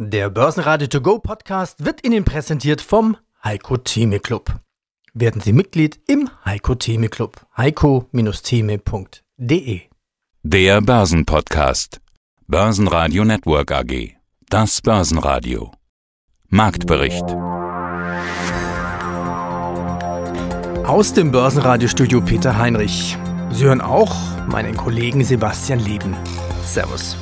Der Börsenradio To Go Podcast wird Ihnen präsentiert vom Heiko Theme Club. Werden Sie Mitglied im Heiko Theme Club. heiko-theme.de Der Börsenpodcast. Börsenradio Network AG. Das Börsenradio. Marktbericht. Aus dem Börsenradiostudio Peter Heinrich. Sie hören auch meinen Kollegen Sebastian Leben. Servus.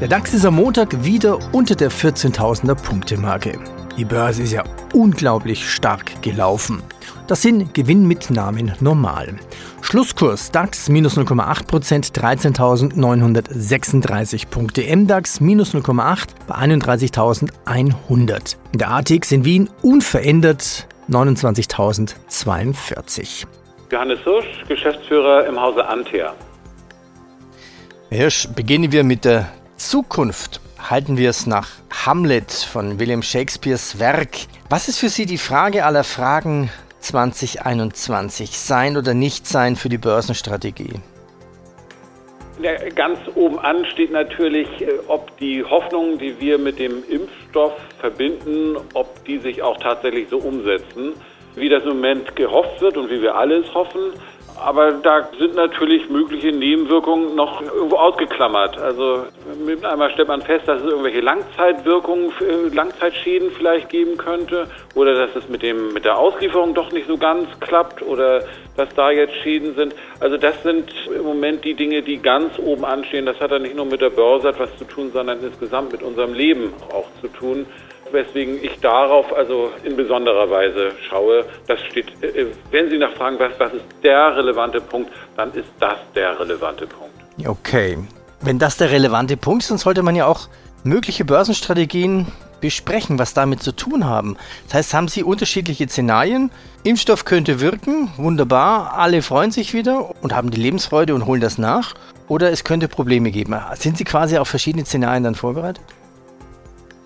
Der DAX ist am Montag wieder unter der 14.000er Punkte-Marke. Die Börse ist ja unglaublich stark gelaufen. Das sind Gewinnmitnahmen normal. Schlusskurs DAX minus 0,8%, 13.936 Punkte. MDAX minus 0,8 bei 31.100. Der ATX in Wien unverändert 29.042. Johannes Hirsch, Geschäftsführer im Hause Antea. Herr Hirsch, beginnen wir mit der Zukunft halten wir es nach Hamlet von William Shakespeares Werk. Was ist für Sie die Frage aller Fragen 2021? Sein oder nicht sein für die Börsenstrategie? Ja, ganz oben an steht natürlich, äh, ob die Hoffnungen, die wir mit dem Impfstoff verbinden, ob die sich auch tatsächlich so umsetzen, wie das im Moment gehofft wird und wie wir alles hoffen. Aber da sind natürlich mögliche Nebenwirkungen noch irgendwo ausgeklammert. Also mit einmal stellt man fest, dass es irgendwelche Langzeitwirkungen, äh, Langzeitschäden vielleicht geben könnte oder dass es mit dem mit der Auslieferung doch nicht so ganz klappt oder dass da jetzt Schäden sind. Also das sind im Moment die Dinge, die ganz oben anstehen. Das hat ja nicht nur mit der Börse etwas zu tun, sondern insgesamt mit unserem Leben auch zu tun weswegen ich darauf also in besonderer Weise schaue. Das steht, äh, wenn Sie nachfragen, was, was ist der relevante Punkt, dann ist das der relevante Punkt. Okay. Wenn das der relevante Punkt ist, dann sollte man ja auch mögliche Börsenstrategien besprechen, was damit zu tun haben. Das heißt, haben Sie unterschiedliche Szenarien? Impfstoff könnte wirken, wunderbar, alle freuen sich wieder und haben die Lebensfreude und holen das nach. Oder es könnte Probleme geben. Sind Sie quasi auf verschiedene Szenarien dann vorbereitet?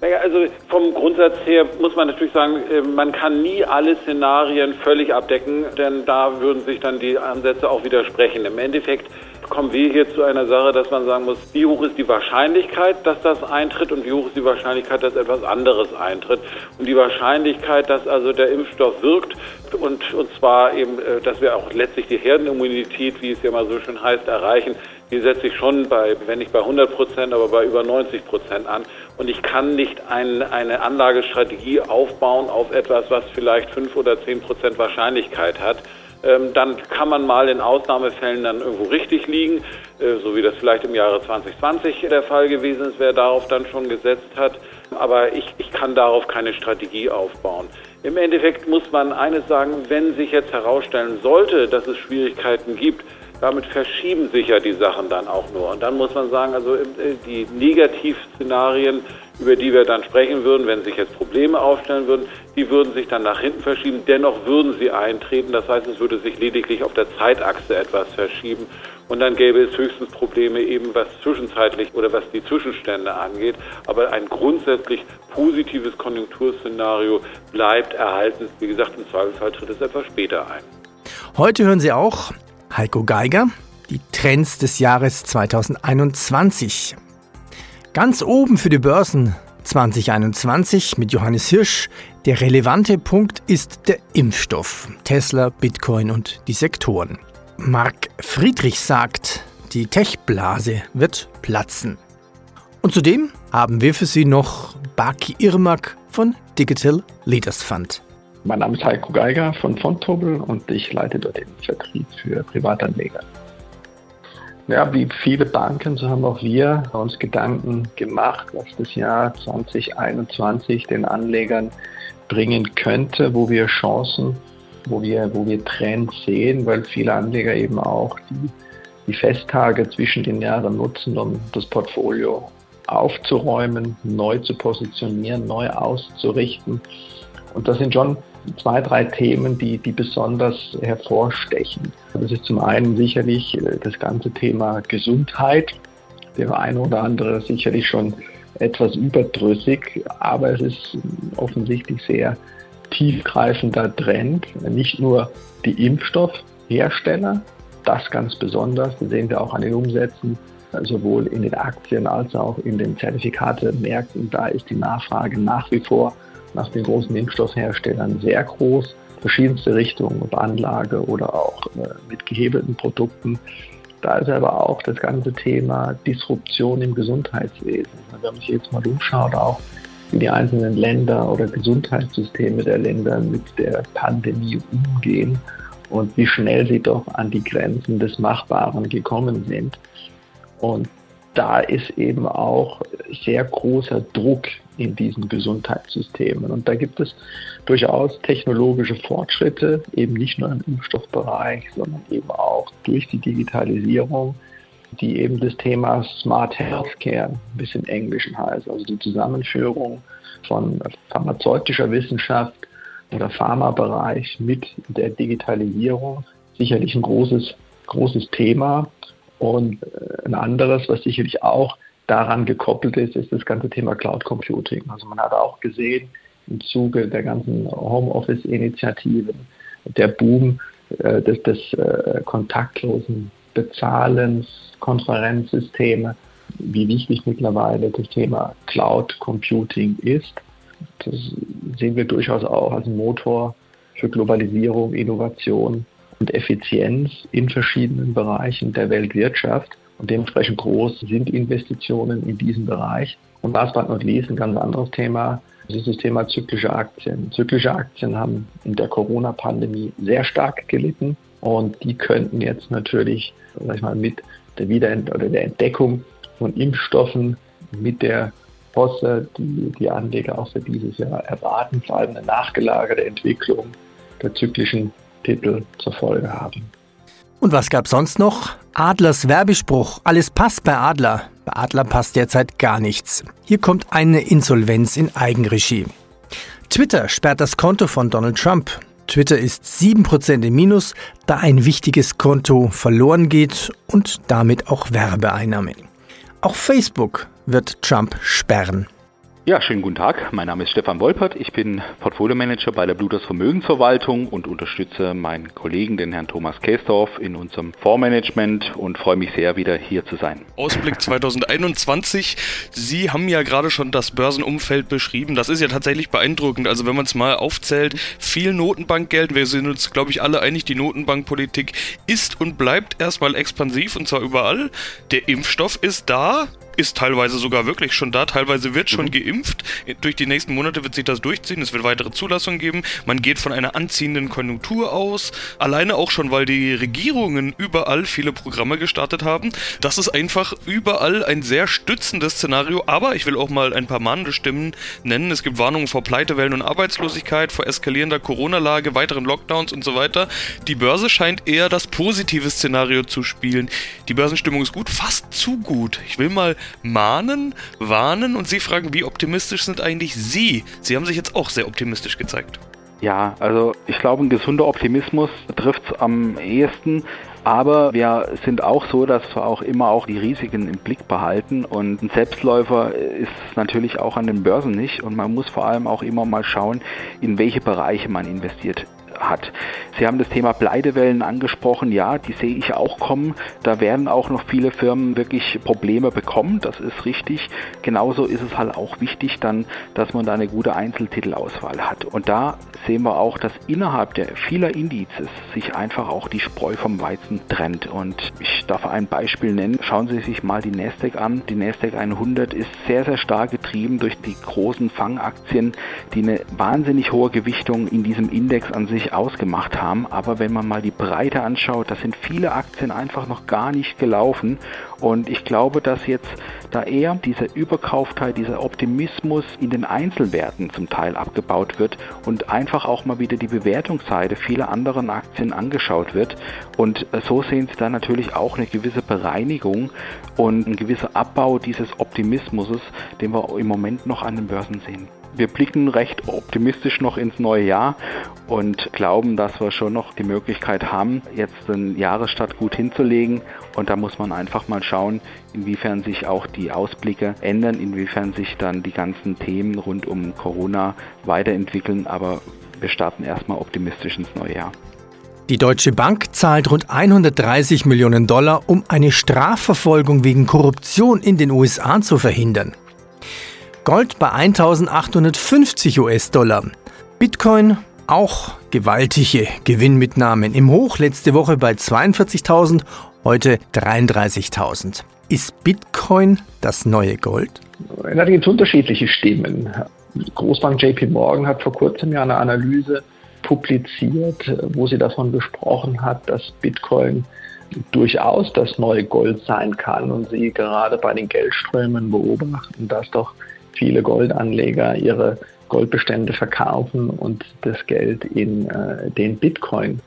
Naja, also vom Grundsatz her muss man natürlich sagen, äh, man kann nie alle Szenarien völlig abdecken, denn da würden sich dann die Ansätze auch widersprechen. Im Endeffekt kommen wir hier zu einer Sache, dass man sagen muss, wie hoch ist die Wahrscheinlichkeit, dass das eintritt und wie hoch ist die Wahrscheinlichkeit, dass etwas anderes eintritt. Und die Wahrscheinlichkeit, dass also der Impfstoff wirkt und, und zwar eben, äh, dass wir auch letztlich die Herdenimmunität, wie es ja mal so schön heißt, erreichen, die setze ich schon bei, wenn nicht bei 100 Prozent, aber bei über 90 Prozent an. Und ich kann nicht ein, eine Anlagestrategie aufbauen auf etwas, was vielleicht 5 oder 10 Prozent Wahrscheinlichkeit hat. Ähm, dann kann man mal in Ausnahmefällen dann irgendwo richtig liegen, äh, so wie das vielleicht im Jahre 2020 der Fall gewesen ist, wer darauf dann schon gesetzt hat. Aber ich, ich kann darauf keine Strategie aufbauen. Im Endeffekt muss man eines sagen, wenn sich jetzt herausstellen sollte, dass es Schwierigkeiten gibt, damit verschieben sich ja die Sachen dann auch nur. Und dann muss man sagen, also äh, die Negativszenarien, über die wir dann sprechen würden, wenn sich jetzt Probleme aufstellen würden, die würden sich dann nach hinten verschieben. Dennoch würden sie eintreten. Das heißt, es würde sich lediglich auf der Zeitachse etwas verschieben. Und dann gäbe es höchstens Probleme eben, was zwischenzeitlich oder was die Zwischenstände angeht. Aber ein grundsätzlich positives Konjunkturszenario bleibt erhalten. Wie gesagt, im Zweifelsfall tritt es etwas später ein. Heute hören Sie auch Heiko Geiger, die Trends des Jahres 2021. Ganz oben für die Börsen 2021 mit Johannes Hirsch. Der relevante Punkt ist der Impfstoff. Tesla, Bitcoin und die Sektoren. Marc Friedrich sagt, die Tech-Blase wird platzen. Und zudem haben wir für Sie noch Baki Irmak von Digital Leaders Fund. Mein Name ist Heiko Geiger von Fontobel und ich leite dort den Vertrieb für Privatanleger. Ja, wie viele Banken, so haben auch wir uns Gedanken gemacht, was das Jahr 2021 den Anlegern bringen könnte, wo wir Chancen, wo wir, wo wir Trends sehen, weil viele Anleger eben auch die, die Festtage zwischen den Jahren nutzen, um das Portfolio aufzuräumen, neu zu positionieren, neu auszurichten. Und das sind schon zwei, drei Themen, die, die besonders hervorstechen. Das ist zum einen sicherlich äh, das ganze Thema Gesundheit. Der eine oder andere sicherlich schon etwas überdrüssig, aber es ist offensichtlich sehr tiefgreifender Trend. Nicht nur die Impfstoffhersteller, das ganz besonders, das sehen wir auch an den Umsätzen sowohl in den Aktien als auch in den Zertifikatemärkten. Da ist die Nachfrage nach wie vor nach den großen Impfstoffherstellern sehr groß. Verschiedenste Richtungen, ob Anlage oder auch äh, mit gehebelten Produkten. Da ist aber auch das ganze Thema Disruption im Gesundheitswesen. Wenn man sich jetzt mal umschaut, auch wie die einzelnen Länder oder Gesundheitssysteme der Länder mit der Pandemie umgehen und wie schnell sie doch an die Grenzen des Machbaren gekommen sind. Und da ist eben auch sehr großer Druck in diesen Gesundheitssystemen. Und da gibt es durchaus technologische Fortschritte, eben nicht nur im Impfstoffbereich, sondern eben auch durch die Digitalisierung, die eben das Thema Smart Healthcare ein bisschen im Englischen heißt, also die Zusammenführung von pharmazeutischer Wissenschaft oder Pharmabereich mit der Digitalisierung sicherlich ein großes, großes Thema. Und äh, ein anderes, was sicherlich auch daran gekoppelt ist, ist das ganze Thema Cloud Computing. Also man hat auch gesehen im Zuge der ganzen Homeoffice-Initiativen, der Boom äh, des, des äh, kontaktlosen Bezahlens, Konferenzsysteme, wie wichtig mittlerweile das Thema Cloud Computing ist. Das sehen wir durchaus auch als Motor für Globalisierung, Innovation und Effizienz in verschiedenen Bereichen der Weltwirtschaft. Und dementsprechend groß sind Investitionen in diesem Bereich. Und last but not least, ein ganz anderes Thema, das ist das Thema zyklische Aktien. Zyklische Aktien haben in der Corona-Pandemie sehr stark gelitten und die könnten jetzt natürlich, sag ich mal, mit der Wiederent oder der Entdeckung von Impfstoffen, mit der Posse, die die Anleger auch für dieses Jahr erwarten, vor allem eine nachgelagerte Entwicklung der zyklischen Titel zur Folge haben. Und was gab sonst noch? Adlers Werbespruch. Alles passt bei Adler. Bei Adler passt derzeit gar nichts. Hier kommt eine Insolvenz in Eigenregie. Twitter sperrt das Konto von Donald Trump. Twitter ist 7% im Minus, da ein wichtiges Konto verloren geht und damit auch Werbeeinnahmen. Auch Facebook wird Trump sperren. Ja, schönen guten Tag. Mein Name ist Stefan Wolpert. Ich bin Portfolio-Manager bei der Bluters Vermögensverwaltung und unterstütze meinen Kollegen, den Herrn Thomas Käsdorf, in unserem Fondsmanagement und freue mich sehr, wieder hier zu sein. Ausblick 2021. Sie haben ja gerade schon das Börsenumfeld beschrieben. Das ist ja tatsächlich beeindruckend. Also wenn man es mal aufzählt, viel Notenbankgeld. Wir sind uns, glaube ich, alle einig, die Notenbankpolitik ist und bleibt erstmal expansiv und zwar überall. Der Impfstoff ist da ist teilweise sogar wirklich schon da, teilweise wird schon mhm. geimpft. Durch die nächsten Monate wird sich das durchziehen, es wird weitere Zulassungen geben. Man geht von einer anziehenden Konjunktur aus, alleine auch schon, weil die Regierungen überall viele Programme gestartet haben. Das ist einfach überall ein sehr stützendes Szenario, aber ich will auch mal ein paar mahnende Stimmen nennen. Es gibt Warnungen vor Pleitewellen und Arbeitslosigkeit, vor eskalierender Corona-Lage, weiteren Lockdowns und so weiter. Die Börse scheint eher das positive Szenario zu spielen. Die Börsenstimmung ist gut, fast zu gut. Ich will mal mahnen, warnen und Sie fragen, wie optimistisch sind eigentlich Sie? Sie haben sich jetzt auch sehr optimistisch gezeigt. Ja, also ich glaube, ein gesunder Optimismus trifft es am ehesten. Aber wir sind auch so, dass wir auch immer auch die Risiken im Blick behalten. Und ein Selbstläufer ist natürlich auch an den Börsen nicht. Und man muss vor allem auch immer mal schauen, in welche Bereiche man investiert hat. Sie haben das Thema Pleitewellen angesprochen. Ja, die sehe ich auch kommen. Da werden auch noch viele Firmen wirklich Probleme bekommen. Das ist richtig. Genauso ist es halt auch wichtig dann, dass man da eine gute Einzeltitelauswahl hat. Und da sehen wir auch, dass innerhalb der vieler Indizes sich einfach auch die Spreu vom Weizen trennt. Und ich darf ein Beispiel nennen. Schauen Sie sich mal die Nasdaq an. Die Nasdaq 100 ist sehr, sehr stark getrieben durch die großen Fangaktien, die eine wahnsinnig hohe Gewichtung in diesem Index an sich ausgemacht haben. Aber wenn man mal die Breite anschaut, da sind viele Aktien einfach noch gar nicht gelaufen. Und ich glaube, dass jetzt da eher dieser Überkaufteil, dieser Optimismus in den Einzelwerten zum Teil abgebaut wird und einfach auch mal wieder die Bewertungsseite vieler anderen Aktien angeschaut wird. Und so sehen Sie da natürlich auch eine gewisse Bereinigung und ein gewisser Abbau dieses Optimismus, den wir im Moment noch an den Börsen sehen wir blicken recht optimistisch noch ins neue Jahr und glauben, dass wir schon noch die Möglichkeit haben, jetzt den Jahresstart gut hinzulegen. Und da muss man einfach mal schauen, inwiefern sich auch die Ausblicke ändern, inwiefern sich dann die ganzen Themen rund um Corona weiterentwickeln. Aber wir starten erstmal optimistisch ins neue Jahr. Die Deutsche Bank zahlt rund 130 Millionen Dollar, um eine Strafverfolgung wegen Korruption in den USA zu verhindern. Gold bei 1850 US-Dollar. Bitcoin auch gewaltige Gewinnmitnahmen. Im Hoch letzte Woche bei 42.000, heute 33.000. Ist Bitcoin das neue Gold? Da gibt es unterschiedliche Stimmen. Großbank JP Morgan hat vor kurzem ja eine Analyse publiziert, wo sie davon gesprochen hat, dass Bitcoin durchaus das neue Gold sein kann und sie gerade bei den Geldströmen beobachten, dass doch viele Goldanleger ihre Goldbestände verkaufen und das Geld in äh, den Bitcoin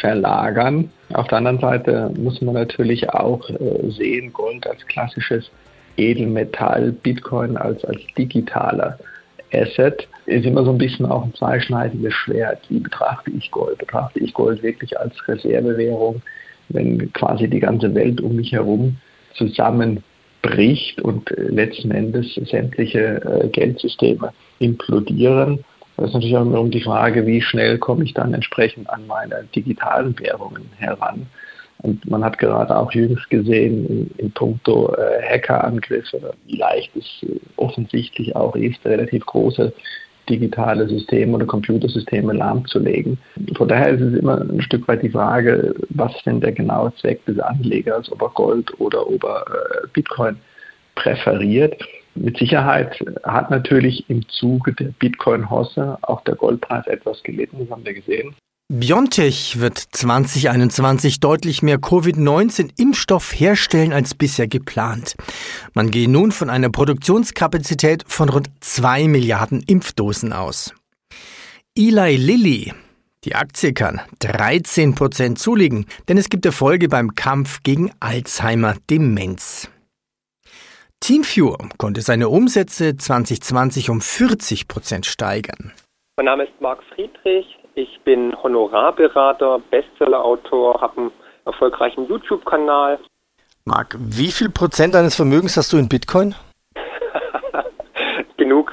verlagern. Auf der anderen Seite muss man natürlich auch äh, sehen, Gold als klassisches Edelmetall, Bitcoin als, als digitaler Asset ist immer so ein bisschen auch ein zweischneidiges Schwert. Wie betrachte ich Gold? Betrachte ich Gold wirklich als Reservewährung, wenn quasi die ganze Welt um mich herum zusammenbricht und äh, letzten Endes sämtliche äh, Geldsysteme implodieren? Das ist natürlich auch immer um die Frage, wie schnell komme ich dann entsprechend an meine digitalen Währungen heran. Und man hat gerade auch jüngst gesehen in, in puncto äh, Hackerangriffe, wie leicht es äh, offensichtlich auch ist, relativ große digitale Systeme oder Computersysteme lahmzulegen. Von daher ist es immer ein Stück weit die Frage, was denn der genaue Zweck des Anlegers, ob er Gold oder ob er äh, Bitcoin präferiert. Mit Sicherheit hat natürlich im Zuge der Bitcoin-Hosse auch der Goldpreis etwas gelitten, das haben wir gesehen. BioNTech wird 2021 deutlich mehr Covid-19-Impfstoff herstellen als bisher geplant. Man gehe nun von einer Produktionskapazität von rund 2 Milliarden Impfdosen aus. Eli Lilly, die Aktie kann 13 Prozent zulegen, denn es gibt Erfolge beim Kampf gegen Alzheimer-Demenz. TeamViewer konnte seine Umsätze 2020 um 40 Prozent steigern. Mein Name ist Marc Friedrich. Ich bin Honorarberater, Bestsellerautor, habe einen erfolgreichen YouTube-Kanal. Marc, wie viel Prozent deines Vermögens hast du in Bitcoin? Genug.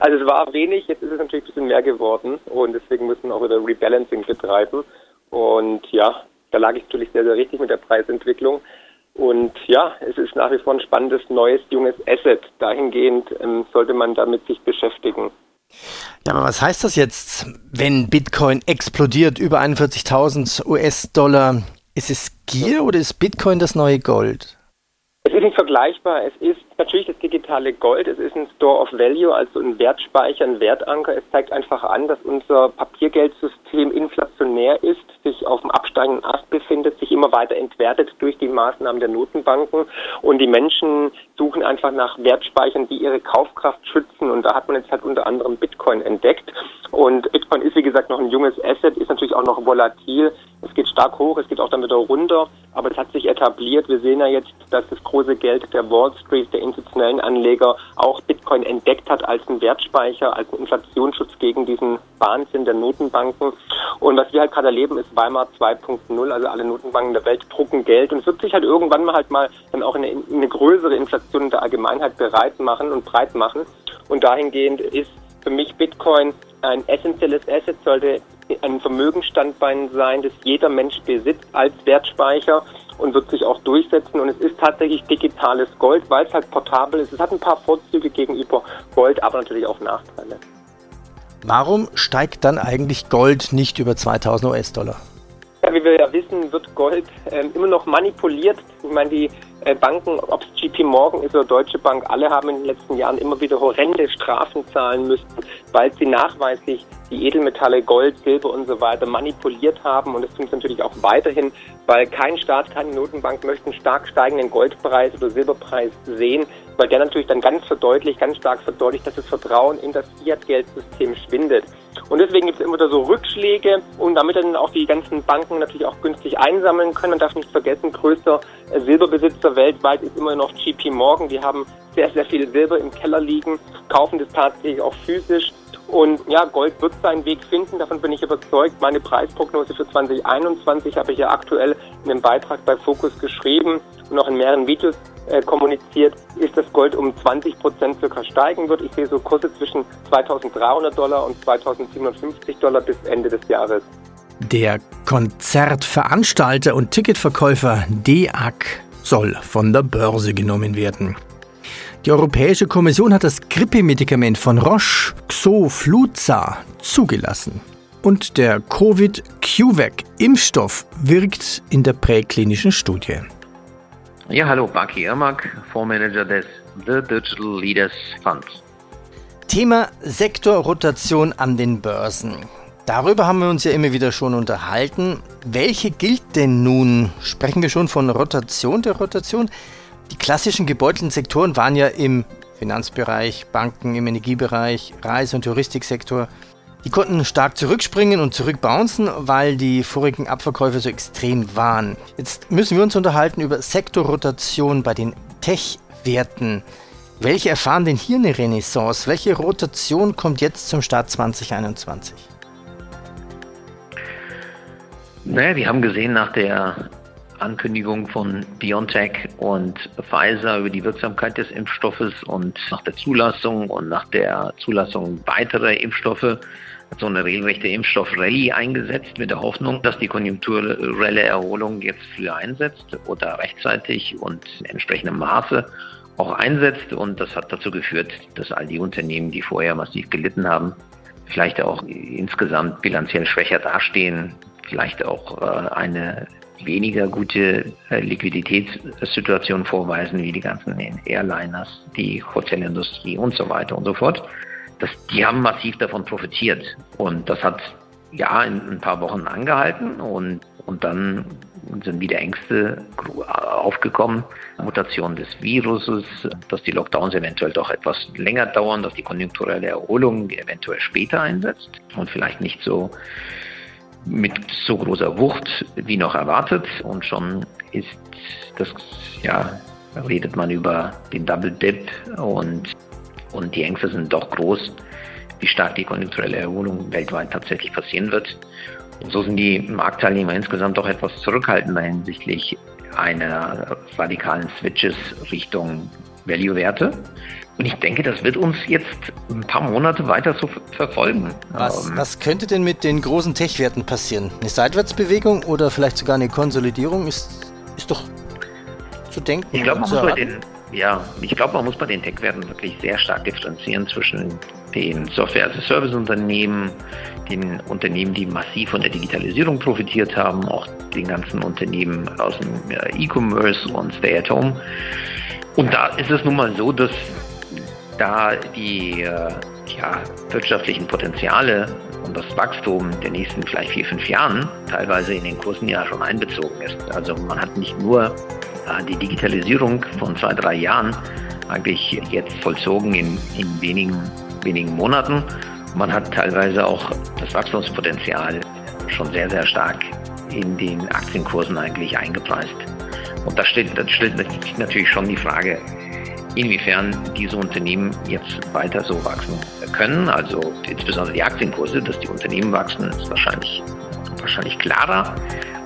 Also es war wenig, jetzt ist es natürlich ein bisschen mehr geworden und deswegen müssen wir auch wieder Rebalancing betreiben. Und ja, da lag ich natürlich sehr, sehr richtig mit der Preisentwicklung. Und ja, es ist nach wie vor ein spannendes, neues, junges Asset. Dahingehend ähm, sollte man damit sich beschäftigen. Ja, aber was heißt das jetzt, wenn Bitcoin explodiert über 41.000 US-Dollar? Ist es Gier oder ist Bitcoin das neue Gold? Es ist nicht vergleichbar. Es ist natürlich das digitale Gold. Es ist ein Store of Value, also ein Wertspeicher, ein Wertanker. Es zeigt einfach an, dass unser Papiergeldsystem inflationär ist, sich auf dem absteigenden Ast befindet, sich immer weiter entwertet durch die Maßnahmen der Notenbanken. Und die Menschen suchen einfach nach Wertspeichern, die ihre Kaufkraft schützen. Und da hat man jetzt halt unter anderem Bitcoin entdeckt. Und Bitcoin ist, wie gesagt, noch ein junges Asset, ist natürlich auch noch volatil. Es geht stark hoch, es geht auch dann wieder runter. Aber es hat sich etabliert. Wir sehen ja jetzt, dass das große Geld der Wall Street, der institutionellen Anleger auch Bitcoin entdeckt hat als einen Wertspeicher, als einen Inflationsschutz gegen diesen Wahnsinn der Notenbanken. Und was wir halt gerade erleben, ist Weimar 2.0. Also alle Notenbanken der Welt drucken Geld. Und es wird sich halt irgendwann mal halt mal dann auch eine, eine größere Inflation in der Allgemeinheit bereit machen und breit machen. Und dahingehend ist für mich Bitcoin ein essentielles Asset, sollte ein Vermögensstandbein sein, das jeder Mensch besitzt als Wertspeicher und wird sich auch durchsetzen. Und es ist tatsächlich digitales Gold, weil es halt portabel ist. Es hat ein paar Vorzüge gegenüber Gold, aber natürlich auch Nachteile. Warum steigt dann eigentlich Gold nicht über 2000 US-Dollar? Wie wir ja wissen, wird Gold äh, immer noch manipuliert. Ich meine, die äh, Banken, ob es JP Morgan ist oder Deutsche Bank, alle haben in den letzten Jahren immer wieder horrende Strafen zahlen müssen, weil sie nachweislich die Edelmetalle Gold, Silber und so weiter manipuliert haben. Und das tun sie natürlich auch weiterhin, weil kein Staat, keine Notenbank möchte einen stark steigenden Goldpreis oder Silberpreis sehen, weil der natürlich dann ganz verdeutlicht, ganz stark verdeutlicht, dass das Vertrauen in das Fiat-Geldsystem schwindet. Und deswegen gibt es immer wieder so Rückschläge und damit dann auch die ganzen Banken natürlich auch günstig einsammeln können. Man darf nicht vergessen, größter Silberbesitzer weltweit ist immer noch GP Morgan. Die haben sehr, sehr viel Silber im Keller liegen, kaufen das tatsächlich auch physisch. Und ja, Gold wird seinen Weg finden, davon bin ich überzeugt. Meine Preisprognose für 2021 habe ich ja aktuell in einem Beitrag bei Focus geschrieben und auch in mehreren Videos äh, kommuniziert, ist, dass Gold um 20 Prozent circa steigen wird. Ich sehe so Kurse zwischen 2300 Dollar und 2750 Dollar bis Ende des Jahres. Der Konzertveranstalter und Ticketverkäufer DEAC soll von der Börse genommen werden. Die Europäische Kommission hat das Grippemedikament von Roche, Xofluza, zugelassen. Und der Covid-QVAC-Impfstoff wirkt in der präklinischen Studie. Ja, hallo, Baki Irmak, Fondsmanager des The Digital Leaders Fund. Thema Sektorrotation an den Börsen. Darüber haben wir uns ja immer wieder schon unterhalten. Welche gilt denn nun? Sprechen wir schon von Rotation der Rotation? Die klassischen gebeutelten Sektoren waren ja im Finanzbereich, Banken, im Energiebereich, Reise- und Touristiksektor. Die konnten stark zurückspringen und zurückbouncen, weil die vorigen Abverkäufe so extrem waren. Jetzt müssen wir uns unterhalten über Sektorrotation bei den Tech-Werten. Welche erfahren denn hier eine Renaissance? Welche Rotation kommt jetzt zum Start 2021? Naja, wir haben gesehen nach der Ankündigung von BioNTech und Pfizer über die Wirksamkeit des Impfstoffes und nach der Zulassung und nach der Zulassung weiterer Impfstoffe hat so eine regelrechte Impfstoff-Rallye eingesetzt mit der Hoffnung, dass die konjunkturelle Erholung jetzt früher einsetzt oder rechtzeitig und in entsprechendem Maße auch einsetzt. Und das hat dazu geführt, dass all die Unternehmen, die vorher massiv gelitten haben, vielleicht auch insgesamt bilanziell schwächer dastehen, vielleicht auch äh, eine weniger gute äh, Liquiditätssituation vorweisen wie die ganzen Airliners, die Hotelindustrie und so weiter und so fort. Das, die haben massiv davon profitiert und das hat ja in ein paar Wochen angehalten und, und dann sind wieder Ängste aufgekommen. Mutation des Viruses, dass die Lockdowns eventuell doch etwas länger dauern, dass die konjunkturelle Erholung eventuell später einsetzt und vielleicht nicht so mit so großer Wucht wie noch erwartet. Und schon ist das, ja, redet man über den Double Dip und, und die Ängste sind doch groß, wie stark die konjunkturelle Erholung weltweit tatsächlich passieren wird. Und so sind die Marktteilnehmer insgesamt doch etwas zurückhaltender hinsichtlich einer radikalen Switches Richtung Value-Werte. Und ich denke, das wird uns jetzt ein paar Monate weiter so verfolgen. Was, ähm, was könnte denn mit den großen Tech-Werten passieren? Eine Seitwärtsbewegung oder vielleicht sogar eine Konsolidierung ist, ist doch zu denken. Ich glaube, man, muss bei den, ja, ich glaub, man muss bei den Tech-Werten wirklich sehr stark differenzieren zwischen den Software-as-a-Service-Unternehmen, den Unternehmen, die massiv von der Digitalisierung profitiert haben, auch den ganzen Unternehmen aus dem äh, E-Commerce und Stay-at-Home. Und da ist es nun mal so, dass da die äh, ja, wirtschaftlichen Potenziale und das Wachstum der nächsten vielleicht vier, fünf Jahren teilweise in den Kursen ja schon einbezogen ist. Also man hat nicht nur äh, die Digitalisierung von zwei, drei Jahren eigentlich jetzt vollzogen in, in wenigen, wenigen Monaten. Man hat teilweise auch das Wachstumspotenzial schon sehr, sehr stark in den Aktienkursen eigentlich eingepreist. Und da stellt, stellt natürlich schon die Frage, inwiefern diese Unternehmen jetzt weiter so wachsen können. Also insbesondere die Aktienkurse, dass die Unternehmen wachsen, ist wahrscheinlich, wahrscheinlich klarer.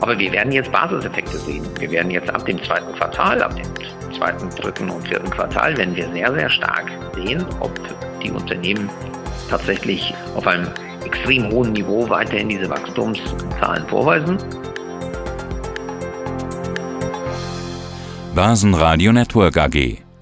Aber wir werden jetzt Basiseffekte sehen. Wir werden jetzt ab dem zweiten Quartal, ab dem zweiten, dritten und vierten Quartal, werden wir sehr, sehr stark sehen, ob die Unternehmen tatsächlich auf einem extrem hohen Niveau weiterhin diese Wachstumszahlen vorweisen. Basen Network AG